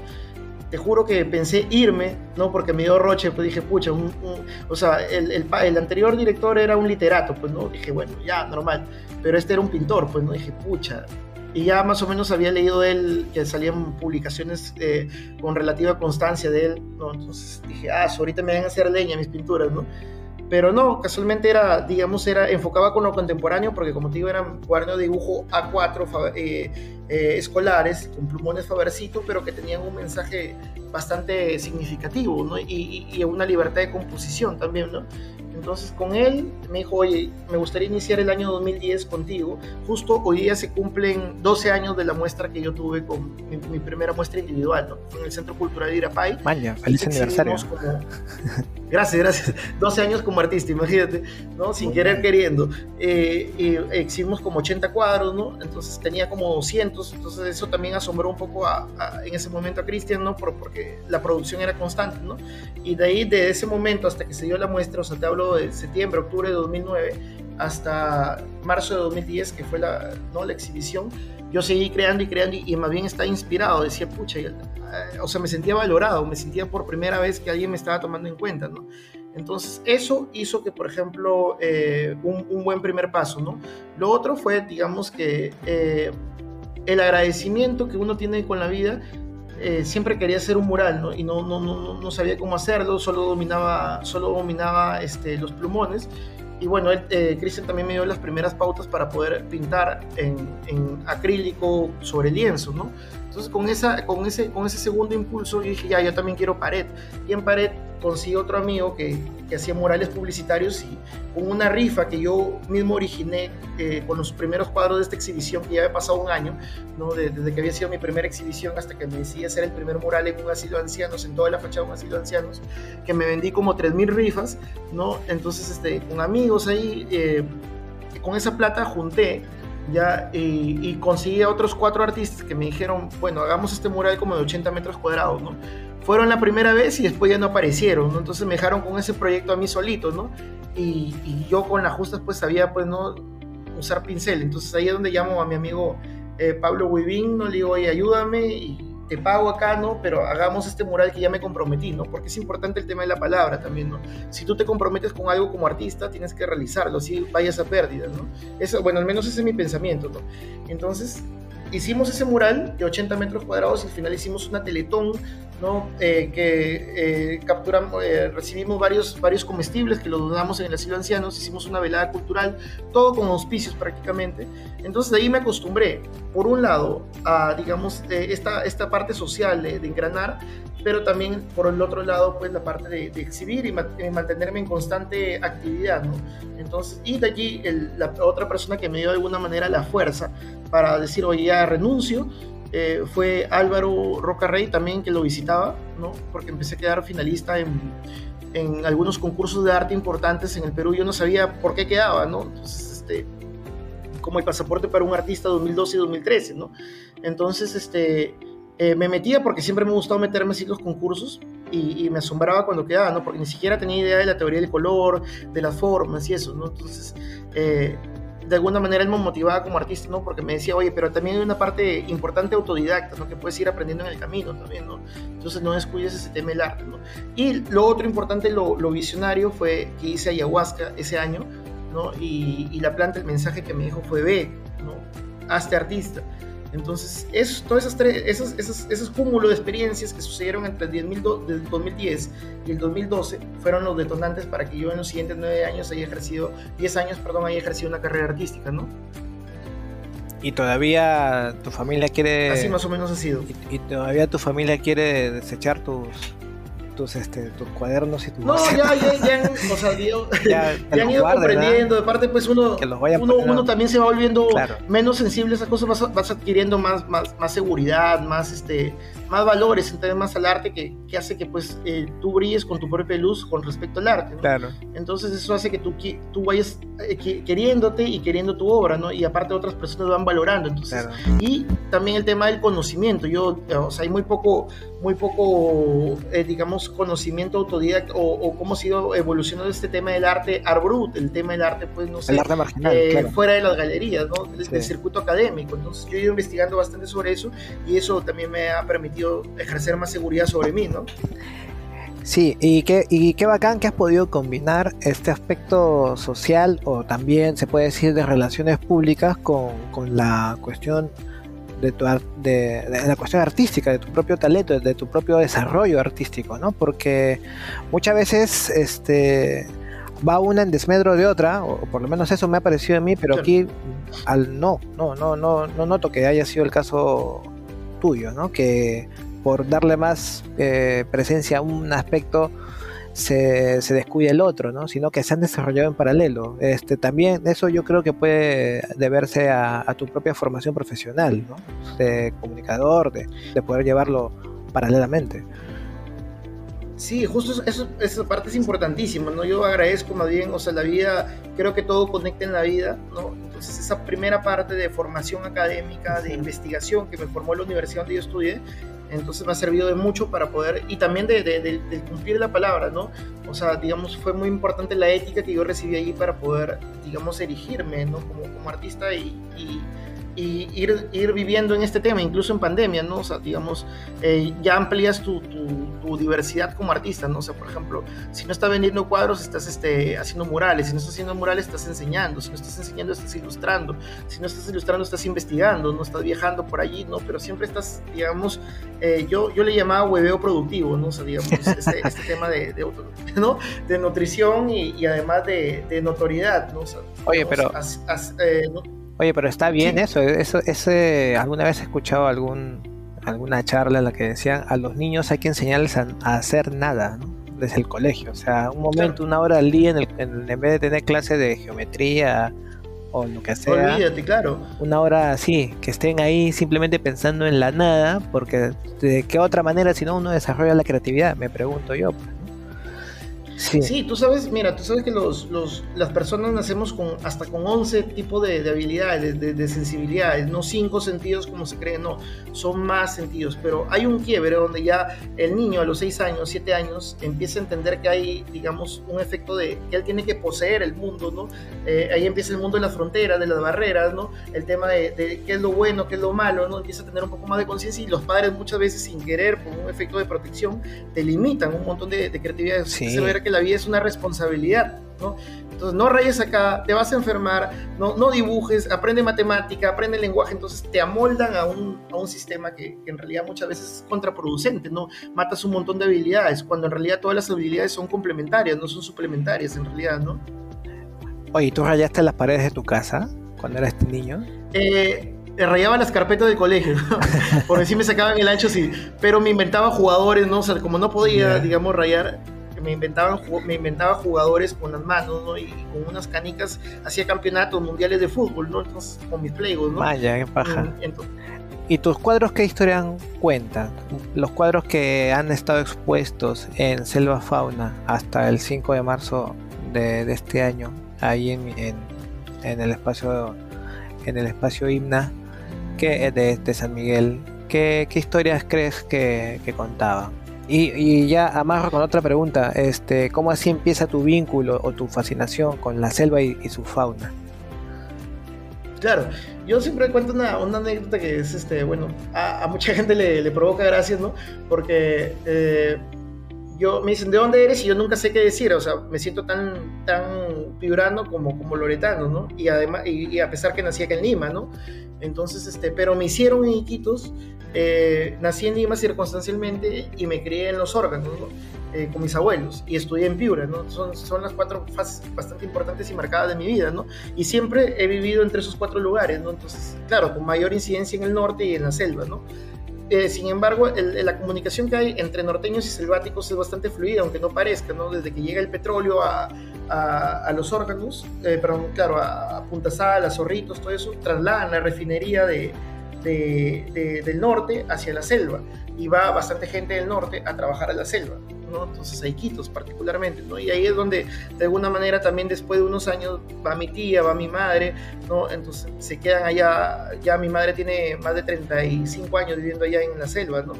te juro que pensé irme, ¿no? Porque me dio roche, pues dije, pucha, un, un, o sea, el, el, el, anterior director era un literato, pues, ¿no? Dije, bueno, ya, normal, pero este era un pintor, pues, ¿no? Dije, pucha, y ya más o menos había leído de él que salían publicaciones eh, con relativa constancia de él, ¿no? Entonces dije, ah, ahorita me van a hacer leña mis pinturas, ¿no? Pero no, casualmente era, digamos, era, enfocaba con lo contemporáneo, porque como te digo, eran cuadernos de dibujo A4 eh, eh, escolares, con plumones Fabercito, pero que tenían un mensaje bastante significativo, ¿no? Y, y, una libertad de composición también, ¿no? Entonces con él me dijo, oye, me gustaría iniciar el año 2010 contigo. Justo hoy día se cumplen 12 años de la muestra que yo tuve con mi, mi primera muestra individual, ¿no? En el Centro Cultural de Irapay. Vaya, feliz aniversario. Como, <laughs> Gracias, gracias. 12 años como artista, imagínate, ¿no? Sin querer queriendo. Eh, y exhibimos como 80 cuadros, ¿no? Entonces tenía como 200, entonces eso también asombró un poco en ese momento a Cristian, ¿no? Por, porque la producción era constante, ¿no? Y de ahí, de ese momento hasta que se dio la muestra, o sea, te hablo de septiembre, octubre de 2009, hasta marzo de 2010, que fue la, ¿no? la exhibición, yo seguí creando y creando y, más bien estaba inspirado, decía, pucha, eh, o sea, me sentía valorado, me sentía por primera vez que alguien me estaba tomando en cuenta, ¿no? Entonces, eso hizo que, por ejemplo, eh, un, buen primer paso, ¿no? Lo otro fue, digamos que, eh, el agradecimiento que uno tiene con la vida, siempre quería hacer un mural, ¿no? Y no, no, no, no sabía cómo hacerlo, solo dominaba, solo dominaba este, los plumones y bueno, eh, Cristian también me dio las primeras pautas para poder pintar en, en, acrílico sobre lienzo, ¿no? Entonces con, esa, con, ese, con ese segundo impulso yo dije, ya, yo también quiero pared. Y en pared conocí otro amigo que, que hacía murales publicitarios y con una rifa que yo mismo originé eh, con los primeros cuadros de esta exhibición, que ya había pasado un año, ¿no? desde que había sido mi primera exhibición hasta que me decidí hacer el primer mural en un asilo de ancianos, en toda la fachada de un asilo de ancianos, que me vendí como 3.000 rifas, ¿no? Entonces, este, con amigos ahí, eh, con esa plata junté ya y, y, conseguí a otros cuatro artistas que me dijeron, bueno, hagamos este mural como de 80 metros cuadrados, ¿no? Fueron la primera vez y después ya no aparecieron, ¿no? Entonces me dejaron con ese proyecto a mí solito, ¿no? Y, yo con las justas pues sabía pues no usar pincel. Entonces ahí es donde llamo a mi amigo eh, Pablo Huivín, ¿no? Le digo, oye, ayúdame y te pago acá, ¿no? Pero hagamos este mural que ya me comprometí, ¿no? Porque es importante el tema de la palabra también, ¿no? Si tú te comprometes con algo como artista, tienes que realizarlo, si vayas a pérdida, ¿no? Eso, bueno, al menos ese es mi pensamiento, ¿no? Entonces, hicimos ese mural de 80 metros cuadrados y al final hicimos una teletón ¿no? Eh, que eh, capturamos, eh, recibimos varios, varios comestibles que los donamos en el asilo de ancianos, hicimos una velada cultural, todo con auspicios prácticamente. Entonces de ahí me acostumbré, por un lado, a, digamos, esta, esta parte social de, engranar, pero también por el otro lado, pues la parte de, exhibir y mantenerme en constante actividad. Entonces, y de allí la otra persona que me dio de alguna manera la fuerza para decir, oye, ya renuncio, eh, fue Álvaro Rocarrey también que lo visitaba, ¿no? Porque empecé a quedar finalista en, en, algunos concursos de arte importantes en el Perú. Yo no sabía por qué quedaba, ¿no? Entonces, este, como el pasaporte para un artista 2012 y 2013, ¿no? Entonces, este, eh, me metía porque siempre me gustaba meterme así los concursos y, me asombraba cuando quedaba, ¿no? Porque ni siquiera tenía idea de la teoría del color, de las formas y eso, ¿no? Entonces, eh, de alguna manera él me motivaba como artista, ¿no? Porque me decía, oye, pero también hay una parte importante autodidacta, ¿no? Que puedes ir aprendiendo en el camino también, ¿no? Entonces no descuides ese tema del arte, ¿no? Y lo otro importante, lo, visionario, fue que hice ayahuasca ese año, ¿no? Y, y, la planta, el mensaje que me dijo fue, ve, ¿no? Hazte artista. Entonces, es, todas esas tres, esos, esos, esos cúmulos de experiencias que sucedieron entre el 2010 y el 2012 fueron los detonantes para que yo en los siguientes nueve años haya ejercido, 10 años, perdón, haya ejercido una carrera artística, ¿no? Y todavía tu familia quiere... Así más o menos ha sido. Y, y todavía tu familia quiere desechar tus, tus, este, tus cuadernos y tus... No, ya, ya, ya, o sea, <laughs> ya, ya han ido comprendiendo, de parte pues uno, uno, uno, también se va volviendo menos sensible a esas cosas, vas, vas adquiriendo más, más, más seguridad, más, este, más valores, entonces más al arte que, que hace que pues eh, tú brilles con tu propia luz con respecto al arte. Claro. Entonces eso hace que tú, tú vayas eh, queriéndote y queriendo tu obra, ¿no? Y aparte otras personas van valorando. Entonces, Y también el tema del conocimiento. Yo, o sea, hay muy poco, muy poco, eh, digamos, conocimiento autodidacta o, o, cómo ha sido evolucionando este tema del arte art brut, el tema del arte, pues no sé, el arte marginal, fuera de las galerías, ¿no? Del, circuito académico. Entonces yo he ido investigando bastante sobre eso y eso también me ha permitido ejercer más seguridad sobre mí, ¿no? Sí, y qué, y qué bacán que has podido combinar este aspecto social o también se puede decir de relaciones públicas con, con la cuestión de, tu, de, la cuestión artística, de tu propio talento, de tu propio desarrollo artístico, ¿no? Porque muchas veces este, va una en desmedro de otra, o por lo menos eso me ha parecido a mí, pero aquí al no, no, no, no, no noto que haya sido el caso tuyo, ¿no? Que por darle más eh, presencia a un aspecto se, se, descuida el otro, ¿no? Sino que se han desarrollado en paralelo. Este, también eso yo creo que puede deberse a, tu propia formación profesional, ¿no? De comunicador, de, poder llevarlo paralelamente. Sí, justo eso, esa parte es importantísima, ¿no? Yo agradezco más bien, o sea, la vida, creo que todo conecta en la vida, ¿no? Entonces esa primera parte de formación académica, de investigación que me formó en la universidad donde yo estudié, entonces me ha servido de mucho para poder, y también de, de, cumplir la palabra, ¿no? O sea, digamos, fue muy importante la ética que yo recibí ahí para poder, digamos, erigirme, ¿no? Como, como artista y, y y ir, ir viviendo en este tema, incluso en pandemia, ¿no? O sea, digamos, eh, ya amplías tu, tu, diversidad como artista, ¿no? O sea, por ejemplo, si no estás vendiendo cuadros, estás este, haciendo murales, si no estás haciendo murales, estás enseñando, si no estás enseñando, estás ilustrando, si no estás ilustrando, estás investigando, no estás viajando por allí, ¿no? Pero siempre estás, digamos, eh, yo, yo le llamaba hueveo productivo, ¿no? O sea, digamos, <laughs> este, este tema de, de, ¿no? de nutrición y, y además de, de, notoriedad, ¿no? O sea, Oye, pero... Eh, Oye, pero está bien eso, eso, ese, alguna vez he escuchado algún, alguna charla en la que decían a los niños hay que enseñarles a, hacer nada, ¿no? desde el colegio, o sea, un momento, una hora al día en, el, en, vez de tener clase de geometría o lo que sea, Olvídate, claro. una hora así, que estén ahí simplemente pensando en la nada, porque de qué otra manera si no uno desarrolla la creatividad, me pregunto yo. Pues. Sí. tú sabes, mira, tú sabes que los, los, las personas nacemos con hasta con 11 tipos de, de habilidades, de, de, sensibilidades, no cinco sentidos como se cree, no, son más sentidos, pero hay un quiebre donde ya el niño a los 6 años, 7 años, empieza a entender que hay, digamos, un efecto de que él tiene que poseer el mundo, ¿no? Eh, ahí empieza el mundo de la frontera, de las barreras, ¿no? El tema de, de, qué es lo bueno, qué es lo malo, ¿no? Empieza a tener un poco más de conciencia y los padres muchas veces sin querer, por un efecto de protección, te limitan un montón de, creatividad. Sí. Se ve que la vida es una responsabilidad, ¿no? Entonces, no rayes acá, te vas a enfermar, no, no dibujes, aprende matemática, aprende lenguaje, entonces te amoldan a un, a un sistema que, que, en realidad muchas veces es contraproducente, ¿no? Matas un montón de habilidades, cuando en realidad todas las habilidades son complementarias, no son suplementarias en realidad, ¿no? Oye, ¿tú rayaste las paredes de tu casa cuando eras niño? Eh, rayaba las carpetas del colegio, <laughs> porque sí me sacaban el ancho, sí, pero me inventaba jugadores, ¿no? O sea, como no podía, digamos, rayar, me inventaban me inventaba jugadores con las manos, ¿no? Y, con unas canicas hacía campeonatos mundiales de fútbol, ¿no? Entonces, con mis playgos, ¿no? Vaya, qué paja. ¿Y tus cuadros qué historia cuentan? Los cuadros que han estado expuestos en Selva Fauna hasta el 5 de marzo de, de este año, ahí en, en, en, el espacio en el espacio Himna que, de, de San Miguel, ¿qué, ¿qué, historias crees que, que contaban? Y, ya amarro con otra pregunta, este, ¿cómo así empieza tu vínculo o tu fascinación con la selva y, su fauna? Claro, yo siempre cuento una, una, anécdota que es, este, bueno, a, mucha gente le, le, provoca gracia, ¿no? Porque eh, yo me dicen, ¿de dónde eres? Y yo nunca sé qué decir, o sea, me siento tan, tan piurano como, como loretano, ¿no? Y además, y, a pesar que nací acá en Lima, ¿no? Entonces, este, pero me hicieron en Iquitos, eh, nací en Lima circunstancialmente y me crié en los órganos, ¿no? Eh, con mis abuelos y estudié en Piura, ¿no? Son, son las cuatro fases bastante importantes y marcadas de mi vida, ¿no? Y siempre he vivido entre esos cuatro lugares, ¿no? Entonces, claro, con mayor incidencia en el norte y en la selva, ¿no? Eh, sin embargo, la comunicación que hay entre norteños y selváticos es bastante fluida, aunque no parezca, ¿no? Desde que llega el petróleo a, a, los órganos, eh, perdón, claro, a, a Punta Sal, a Zorritos, todo eso, trasladan la refinería de, del norte hacia la selva y va bastante gente del norte a trabajar a la selva, ¿no? Entonces a Iquitos particularmente, ¿no? Y ahí es donde de alguna manera también después de unos años va mi tía, va mi madre, ¿no? Entonces se quedan allá, ya mi madre tiene más de 35 años viviendo allá en la selva, ¿no?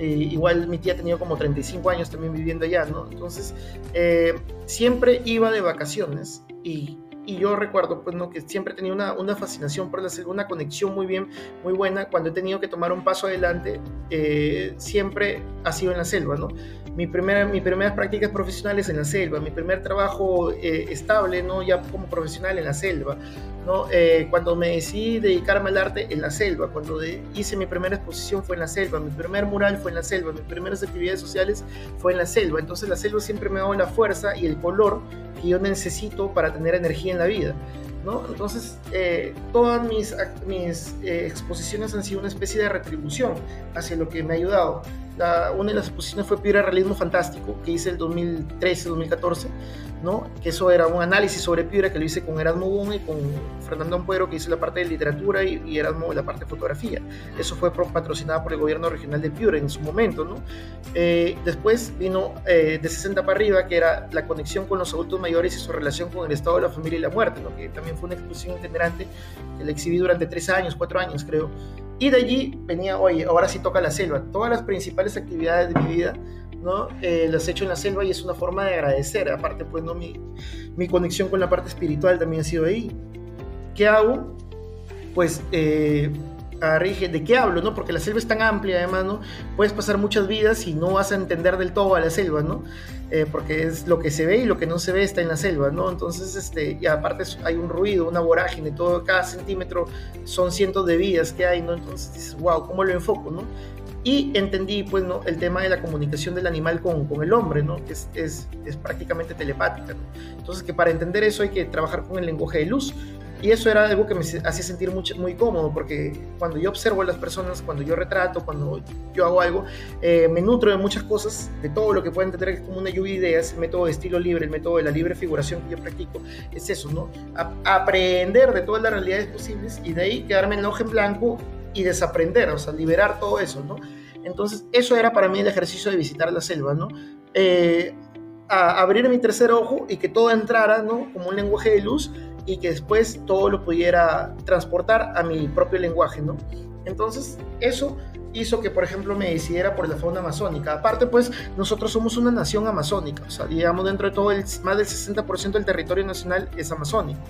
Eh, igual mi tía ha tenido como 35 años también viviendo allá, ¿no? Entonces eh, siempre iba de vacaciones y y yo recuerdo pues, ¿no? que siempre tenido una, una, fascinación por la selva, una conexión muy bien, muy buena. Cuando he tenido que tomar un paso adelante, eh, siempre ha sido en la selva, ¿no? Mi primera, mis primeras prácticas profesionales en la selva, mi primer trabajo eh, estable, ¿no? Ya como profesional en la selva, ¿no? Eh, cuando me decidí dedicarme al arte en la selva, cuando de, hice mi primera exposición fue en la selva, mi primer mural fue en la selva, mis primeras actividades sociales fue en la selva. Entonces la selva siempre me ha dado la fuerza y el color que yo necesito para tener energía en la vida. ¿no? Entonces, eh, todas mis, mis eh, exposiciones han sido una especie de retribución hacia lo que me ha ayudado. Una de las exposiciones fue Piura Realismo Fantástico, que hice el 2013-2014, ¿no? que eso era un análisis sobre Piura que lo hice con Erasmo Gómez y con Fernando Ampuero, que hizo la parte de literatura y, y Erasmo la parte de fotografía. Eso fue patrocinado por el gobierno regional de Piura en su momento. ¿no? Eh, después vino eh, de 60 para arriba, que era la conexión con los adultos mayores y su relación con el estado de la familia y la muerte, ¿no? que también fue una exposición itinerante que la exhibí durante tres años, cuatro años creo. Y de allí venía, oye, ahora sí toca la selva. Todas las principales actividades de mi vida, ¿no? Eh, las he hecho en la selva y es una forma de agradecer. Aparte, pues, ¿no? Mi, mi conexión con la parte espiritual también ha sido ahí. ¿Qué hago? Pues, eh, rige ¿de qué hablo? ¿no? Porque la selva es tan amplia, además, ¿no? Puedes pasar muchas vidas y no vas a entender del todo a la selva, ¿no? Eh, porque es lo que se ve y lo que no se ve está en la selva, ¿no? Entonces, este, y aparte hay un ruido, una vorágine, todo, cada centímetro son cientos de vidas que hay, ¿no? Entonces dices, wow, ¿cómo lo enfoco, no? Y entendí, pues, ¿no? El tema de la comunicación del animal con, con el hombre, ¿no? Que es, es, es prácticamente telepática, ¿no? Entonces, que para entender eso hay que trabajar con el lenguaje de luz. Y eso era algo que me hacía sentir muy, muy cómodo, porque cuando yo observo a las personas, cuando yo retrato, cuando yo hago algo, eh, me nutro de muchas cosas, de todo lo que pueden tener como una lluvia de ideas, el método de estilo libre, el método de la libre figuración que yo practico, es eso, ¿no? aprender de todas las realidades posibles y de ahí quedarme en el ojo en blanco y desaprender, o sea, liberar todo eso, ¿no? Entonces, eso era para mí el ejercicio de visitar la selva, ¿no? Eh, a abrir mi tercer ojo y que todo entrara, ¿no? Como un lenguaje de luz y que después todo lo pudiera transportar a mi propio lenguaje, ¿no? Entonces, eso hizo que, por ejemplo, me decidiera por la fauna amazónica. Aparte, pues, nosotros somos una nación amazónica, o sea, digamos, dentro de todo, más del 60% del territorio nacional es amazónico.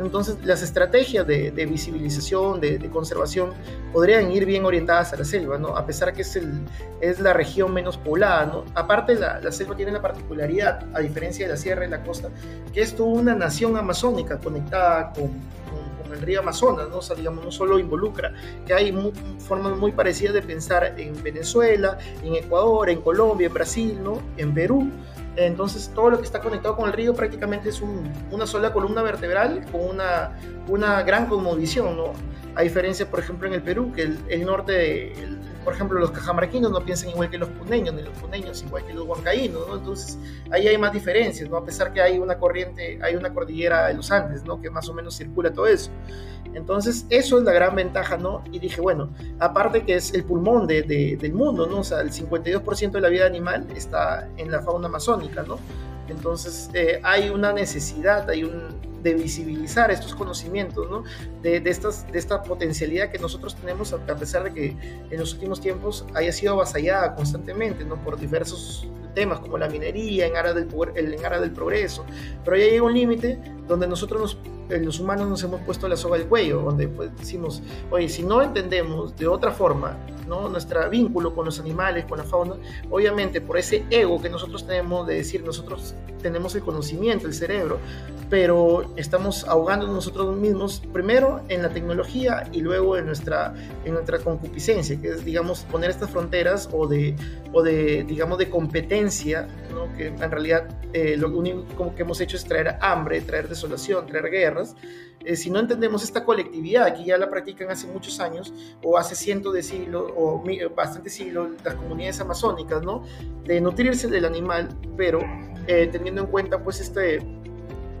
Entonces, las estrategias de, visibilización, de, conservación, podrían ir bien orientadas a la selva, ¿no? A pesar que es la región menos poblada, ¿no? Aparte, la, la selva tiene la particularidad, a diferencia de la sierra y la costa, que es toda una nación amazónica conectada con el río Amazonas, ¿no? O sea, digamos, no solo involucra, que hay formas muy parecidas de pensar en Venezuela, en Ecuador, en Colombia, en Brasil, ¿no? En Perú. Entonces, todo lo que está conectado con el río prácticamente es una sola columna vertebral con una, una gran cosmovisión, ¿no? A diferencia, por ejemplo, en el Perú, que el, norte, por ejemplo, los cajamarquinos no piensan igual que los puneños, ni los puneños igual que los huancaínos, ¿no? Entonces, ahí hay más diferencias, ¿no? A pesar que hay una corriente, hay una cordillera de los Andes, ¿no? Que más o menos circula todo eso. Entonces, eso es la gran ventaja, ¿no? Y dije, bueno, aparte que es el pulmón de, del mundo, ¿no? O sea, el 52% de la vida animal está en la fauna amazónica, ¿no? Entonces, eh, hay una necesidad, hay un, de visibilizar estos conocimientos, ¿no? de, estas, de esta potencialidad que nosotros tenemos, a pesar de que en los últimos tiempos haya sido avasallada constantemente ¿no? por diversos temas como la minería en área del, en área del progreso, pero ya llega un límite donde nosotros nos, los humanos nos hemos puesto la soga al cuello, donde pues, decimos, oye, si no entendemos de otra forma ¿no? nuestro vínculo con los animales, con la fauna, obviamente por ese ego que nosotros tenemos de decir, nosotros tenemos el conocimiento, el cerebro, pero estamos ahogando nosotros mismos primero en la tecnología y luego en nuestra, en nuestra concupiscencia, que es, digamos, poner estas fronteras o de, o de digamos, de competencia, ¿no? que en realidad eh, lo único que hemos hecho es traer hambre, traer desolación, traer guerras. Eh, si no entendemos esta colectividad, que ya la practican hace muchos años, o hace cientos de siglos, o bastantes siglos, las comunidades amazónicas, ¿no? De nutrirse del animal, pero eh, teniendo en cuenta, pues, este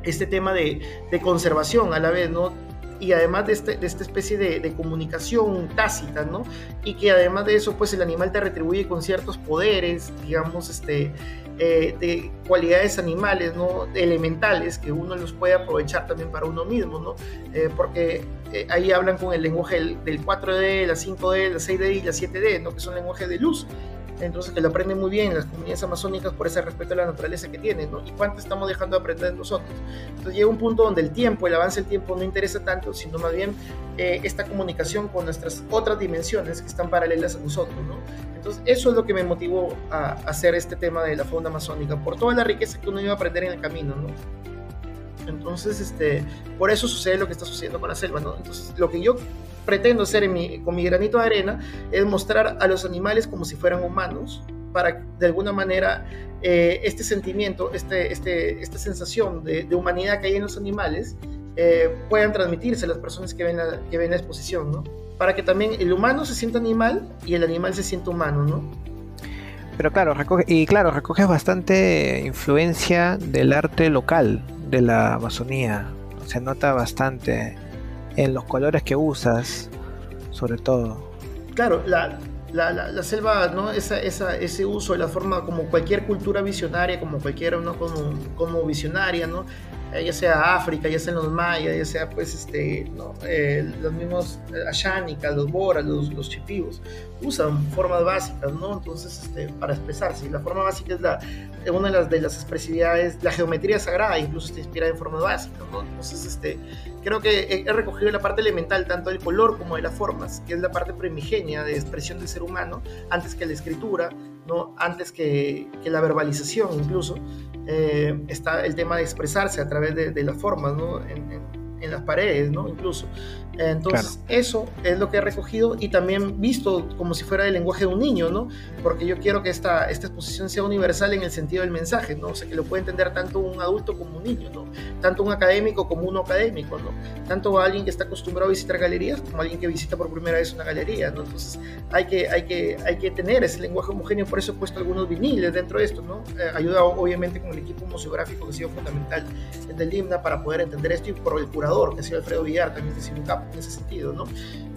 este tema de, conservación a la vez, ¿no? y además de, este, de esta especie de, comunicación tácita, ¿no? Y que además de eso, pues el animal te retribuye con ciertos poderes, digamos, este, eh, de cualidades animales, ¿no? Elementales, que uno los puede aprovechar también para uno mismo, ¿no? Eh, porque eh, ahí hablan con el lenguaje del, del 4D, la 5D, la 6D y la 7D, ¿no? Que son lenguajes de luz entonces que lo aprenden muy bien las comunidades amazónicas por ese respeto a la naturaleza que tienen, ¿no? Y cuánto estamos dejando de aprender nosotros. Entonces llega un punto donde el tiempo, el avance del tiempo no interesa tanto, sino más bien eh, esta comunicación con nuestras otras dimensiones que están paralelas a nosotros, ¿no? Entonces eso es lo que me motivó a, hacer este tema de la fauna amazónica, por toda la riqueza que uno iba a aprender en el camino, ¿no? Entonces, este, por eso sucede lo que está sucediendo con la selva, ¿no? Entonces, lo que yo pretendo hacer con mi granito de arena es mostrar a los animales como si fueran humanos, para de alguna manera eh, este sentimiento, este, este, esta sensación de, humanidad que hay en los animales eh, puedan transmitirse a las personas que ven la, que ven la exposición, ¿no? Para que también el humano se sienta animal y el animal se sienta humano, ¿no? Pero claro, recoge, y claro, recoges bastante influencia del arte local de la Amazonía. Se nota bastante en los colores que usas, sobre todo. Claro, la, la, selva, ¿no? Esa, esa, ese uso de la forma como cualquier cultura visionaria, como cualquiera, ¿no? Como, como visionaria, ¿no? Eh, ya sea África, ya sea los mayas, ya sea pues este, ¿no? Eh, los mismos eh, ashánicas, los boras, los, los chipivos, usan formas básicas, ¿no? Entonces, este, para expresarse. Y la forma básica es la, una de las, de las expresividades, la geometría sagrada incluso está inspirada en formas básicas, ¿no? Entonces, este, creo que he recogido la parte elemental, tanto del color como de las formas, que es la parte primigenia de expresión del ser humano, antes que la escritura, ¿no? Antes que, que la verbalización incluso. Eh, está el tema de expresarse a través de, las formas, ¿no? En, en, las paredes, ¿no? Incluso. Entonces, eso es lo que he recogido y también visto como si fuera el lenguaje de un niño, ¿no? Porque yo quiero que esta, esta exposición sea universal en el sentido del mensaje, ¿no? O sea, que lo puede entender tanto un adulto como un niño, ¿no? Tanto un académico como un no académico, ¿no? Tanto alguien que está acostumbrado a visitar galerías como alguien que visita por primera vez una galería, ¿no? Entonces, hay que, hay que, hay que tener ese lenguaje homogéneo, por eso he puesto algunos viniles dentro de esto, ¿no? Eh, ayuda obviamente con el equipo museográfico que ha sido fundamental en el IMNA para poder entender esto y por el curador, que ha sido Alfredo Villar, también que ha sido un capo en ese sentido, ¿no?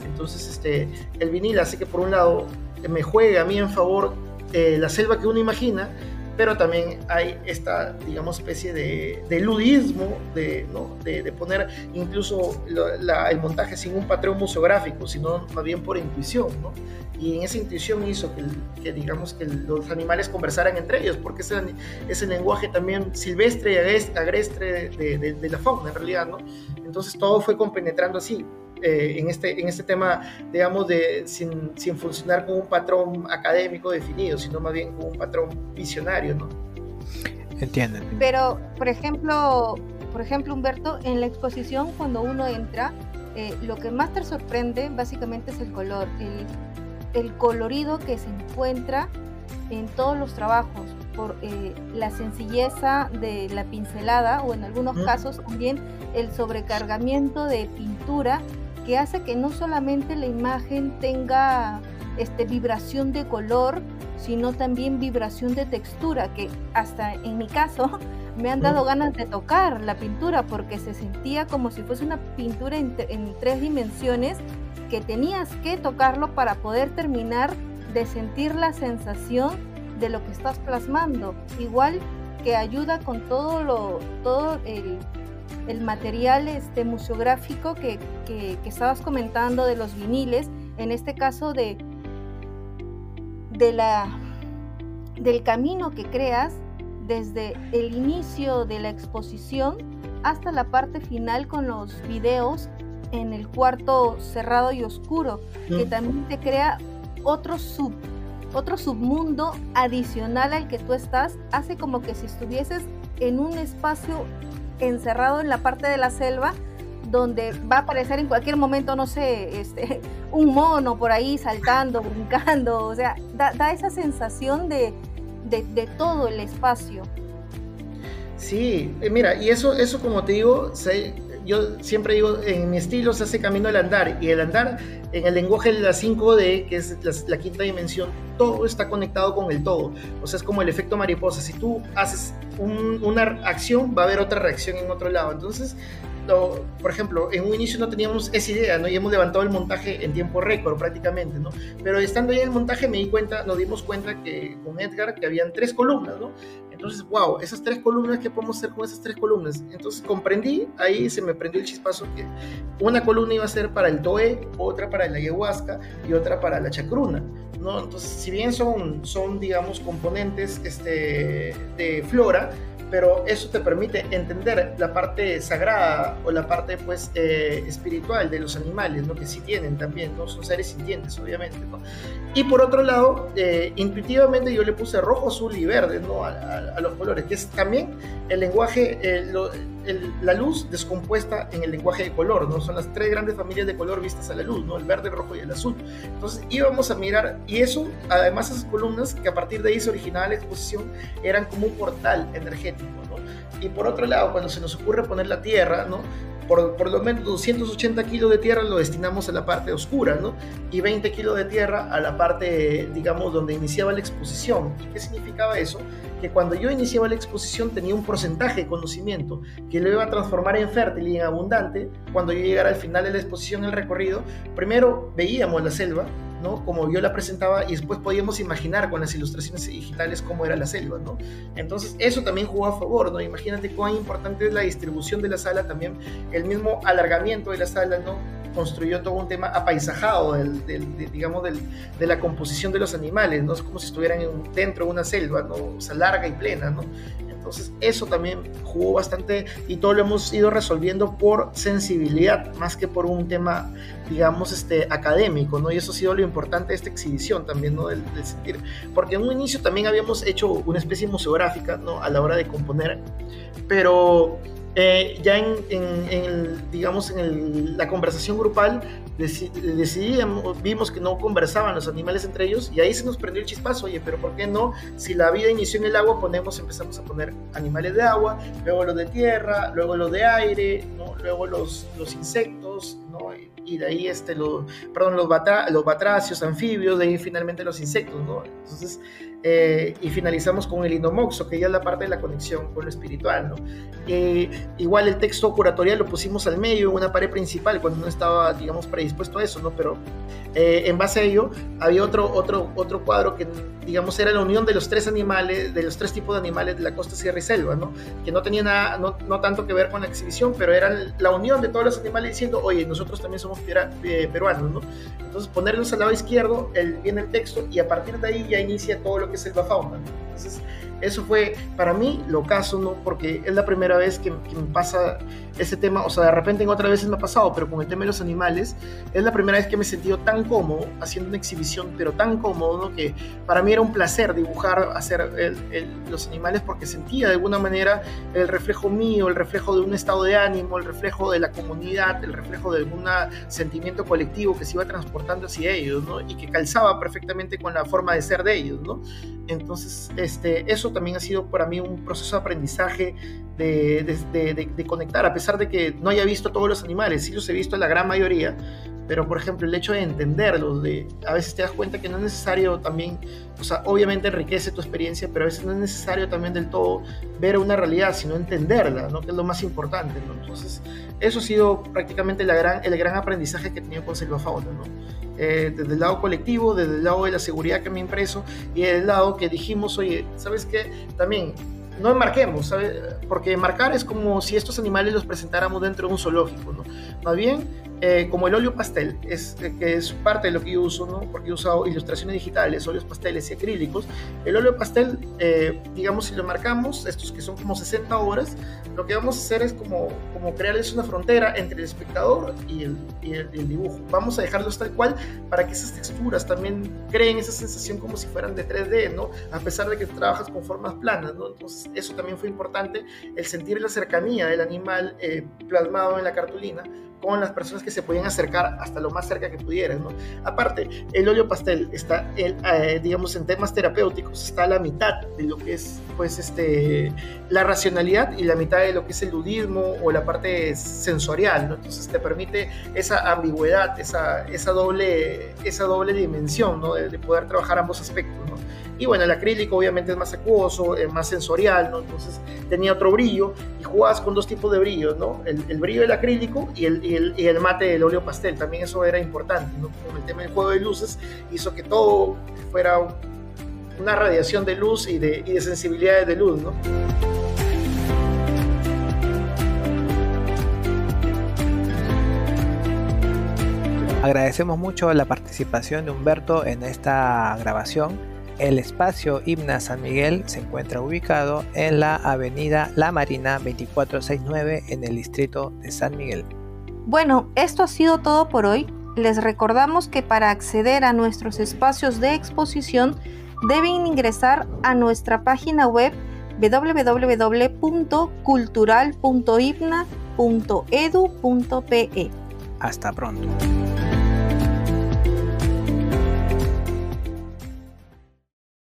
Entonces, este, el vinil hace que por un lado me juegue a mí en favor eh, la selva que uno imagina, pero también hay esta, digamos, especie de, de ludismo, de, ¿no? de, de, poner incluso el montaje sin un patrón museográfico, sino más bien por intuición, ¿no? Y en esa intuición hizo que, que digamos, que los animales conversaran entre ellos, porque ese es el lenguaje también silvestre y agreste de, de, la fauna, en realidad, ¿no? Entonces todo fue compenetrando así. Eh, en, este, en este tema, digamos, de, sin, sin, funcionar con un patrón académico definido, sino más bien con un patrón visionario, ¿no? Entienden. Pero, por ejemplo, por ejemplo, Humberto, en la exposición, cuando uno entra, eh, lo que más te sorprende básicamente es el color, el, el colorido que se encuentra en todos los trabajos, por eh, la sencilleza de la pincelada o en algunos casos también el sobrecargamiento de pintura que hace que no solamente la imagen tenga este, vibración de color, sino también vibración de textura, que hasta en mi caso <laughs> me han dado ganas de tocar la pintura porque se sentía como si fuese una pintura en, en tres dimensiones que tenías que tocarlo para poder terminar de sentir la sensación de lo que estás plasmando. Igual que ayuda con todo lo, todo el el material este, museográfico que, que, estabas comentando de los viniles, en este caso de, de la, del camino que creas desde el inicio de la exposición hasta la parte final con los videos en el cuarto cerrado y oscuro, que también te crea otro sub otro submundo adicional al que tú estás, hace como que si estuvieses en un espacio encerrado en la parte de la selva donde va a aparecer en cualquier momento, no sé, este, <laughs> un mono por ahí saltando, brincando, o sea, da, esa sensación de, de, todo el espacio. Sí, eh, mira, y eso, eso como te digo, yo siempre digo, en mi estilo se hace camino al andar, y el andar en el lenguaje de la 5D, que es la, quinta dimensión, todo está conectado con el todo. O sea, es como el efecto mariposa. Si tú haces una acción, va a haber otra reacción en otro lado. Entonces, por ejemplo, en un inicio no teníamos esa idea, ¿no? Y hemos levantado el montaje en tiempo récord prácticamente, ¿no? Pero estando ahí en el montaje me di cuenta, nos dimos cuenta que con Edgar que habían tres columnas, ¿no? Entonces, wow, esas tres columnas, ¿qué podemos hacer con esas tres columnas? Entonces comprendí, ahí se me prendió el chispazo que una columna iba a ser para el Toe, otra para la ayahuasca y otra para la chacruna, ¿no? Entonces, si bien son, son digamos, componentes este, de flora, pero eso te permite entender la parte sagrada o la parte pues eh, espiritual de los animales, ¿no? que sí tienen también, ¿no? son seres sintientes obviamente. ¿no? Y por otro lado, eh, intuitivamente yo le puse rojo, azul y verde ¿no? a, los colores, que es también el lenguaje, eh, la luz descompuesta en el lenguaje de color, ¿no? son las tres grandes familias de color vistas a la luz, ¿no? el verde, el rojo y el azul. Entonces íbamos a mirar, y eso, además esas columnas, que a partir de ahí se originaba la exposición, eran como un portal energético. Y por otro lado, cuando se nos ocurre poner la tierra, ¿no? por, por, lo menos 280 kilos de tierra lo destinamos a la parte oscura, ¿no? Y 20 kilos de tierra a la parte, digamos, donde iniciaba la exposición. ¿Y qué significaba eso? Que cuando yo iniciaba la exposición tenía un porcentaje de conocimiento que lo iba a transformar en fértil y en abundante. Cuando yo llegara al final de la exposición, el recorrido, primero veíamos la selva, ¿no? Como yo la presentaba y después podíamos imaginar con las ilustraciones digitales cómo era la selva, ¿no? Entonces eso también jugó a favor, ¿no? Imagínate cuán importante es la distribución de la sala, también el mismo alargamiento de la sala, ¿no? construyó todo un tema apaisajado del, digamos, de la composición de los animales, ¿no? Es como si estuvieran dentro de una selva, ¿no? O sea, larga y plena, ¿no? Entonces, eso también jugó bastante y todo lo hemos ido resolviendo por sensibilidad, más que por un tema, digamos, este, académico, ¿no? Y eso ha sido lo importante de esta exhibición también, ¿no? Del, sentir. Porque en un inicio también habíamos hecho una especie museográfica, ¿no? A la hora de componer, pero eh, ya en, en, digamos, en la conversación grupal decidimos, vimos que no conversaban los animales entre ellos y ahí se nos prendió el chispazo, oye, pero ¿por qué no? Si la vida inició en el agua, ponemos, empezamos a poner animales de agua, luego los de tierra, luego los de aire, luego los, los insectos, ¿no? y de ahí este, lo, perdón, los, los batracios, anfibios, de ahí finalmente los insectos, ¿no? Entonces, eh, y finalizamos con el inomoxo, que ya es la parte de la conexión con lo espiritual, ¿no? Eh, igual el texto curatorial lo pusimos al medio, en una pared principal, cuando no estaba, digamos, predispuesto a eso, ¿no? Pero eh, en base a ello, había otro, otro, otro cuadro que, digamos, era la unión de los tres animales, de los tres tipos de animales de la costa, sierra y selva, ¿no? Que no tenía nada, no, no tanto que ver con la exhibición, pero era la unión de todos los animales diciendo, oye, nosotros también somos peruanos, ¿no? Entonces, ponerlos al lado izquierdo, el, viene el texto, y a partir de ahí ya inicia todo lo que es fauna. Entonces, eso fue para mí lo caso, ¿no? Porque es la primera vez que, me pasa ese tema, o sea, de repente en otras veces me ha pasado, pero con el tema de los animales, es la primera vez que me he sentido tan cómodo haciendo una exhibición, pero tan cómodo, ¿no? Que para mí era un placer dibujar, hacer los animales porque sentía de alguna manera el reflejo mío, el reflejo de un estado de ánimo, el reflejo de la comunidad, el reflejo de algún sentimiento colectivo que se iba transportando hacia ellos, ¿no? Y que calzaba perfectamente con la forma de ser de ellos, ¿no? Entonces, este, eso también ha sido para mí un proceso de aprendizaje de, de, conectar, a pesar de que no haya visto todos los animales, sí los he visto la gran mayoría, pero por ejemplo el hecho de entenderlos, de, a veces te das cuenta que no es necesario también, o sea, obviamente enriquece tu experiencia, pero a veces no es necesario también del todo ver una realidad, sino entenderla, ¿no? que es lo más importante. Entonces, eso ha sido prácticamente la gran, el gran aprendizaje que he tenido con Selva Fauna. ¿no? Eh, desde el lado colectivo, desde el lado de la seguridad que me impreso y desde el lado que dijimos, oye, ¿sabes qué? También no marquemos, ¿sabes? Porque marcar es como si estos animales los presentáramos dentro de un zoológico, ¿no? Más bien, eh, como el óleo pastel, es, eh, que es parte de lo que yo uso, ¿no? porque he usado ilustraciones digitales, óleos pasteles y acrílicos. El óleo pastel, eh, digamos, si lo marcamos, estos que son como 60 horas, lo que vamos a hacer es como, como crearles una frontera entre el espectador y el, y el, dibujo. Vamos a dejarlos tal cual para que esas texturas también creen esa sensación como si fueran de 3D, ¿no? A pesar de que trabajas con formas planas, ¿no? Entonces, eso también fue importante, el sentir la cercanía del animal plasmado en la cartulina con las personas que se podían acercar hasta lo más cerca que pudieran. Aparte, el óleo pastel está, eh, digamos, en temas terapéuticos, está a la mitad de lo que es, pues, este, la racionalidad y la mitad de lo que es el ludismo o la parte sensorial, ¿no? Entonces te permite esa ambigüedad, esa, esa, doble, esa doble dimensión. De, de poder trabajar ambos aspectos, ¿no? Y bueno, el acrílico obviamente es más acuoso, es más sensorial, ¿no? Entonces tenía otro brillo jugabas con dos tipos de brillos, ¿no? El, brillo del acrílico y el, y el, y, el, mate del óleo pastel. También eso era importante, ¿no? Como el tema del juego de luces hizo que todo fuera una radiación de luz y de, y de sensibilidades de luz, ¿no? Agradecemos mucho la participación de Humberto en esta grabación el espacio Himna San Miguel se encuentra ubicado en la avenida La Marina 2469 en el distrito de San Miguel. Bueno, esto ha sido todo por hoy. Les recordamos que para acceder a nuestros espacios de exposición deben ingresar a nuestra página web www.cultural.himna.edu.pe. Hasta pronto.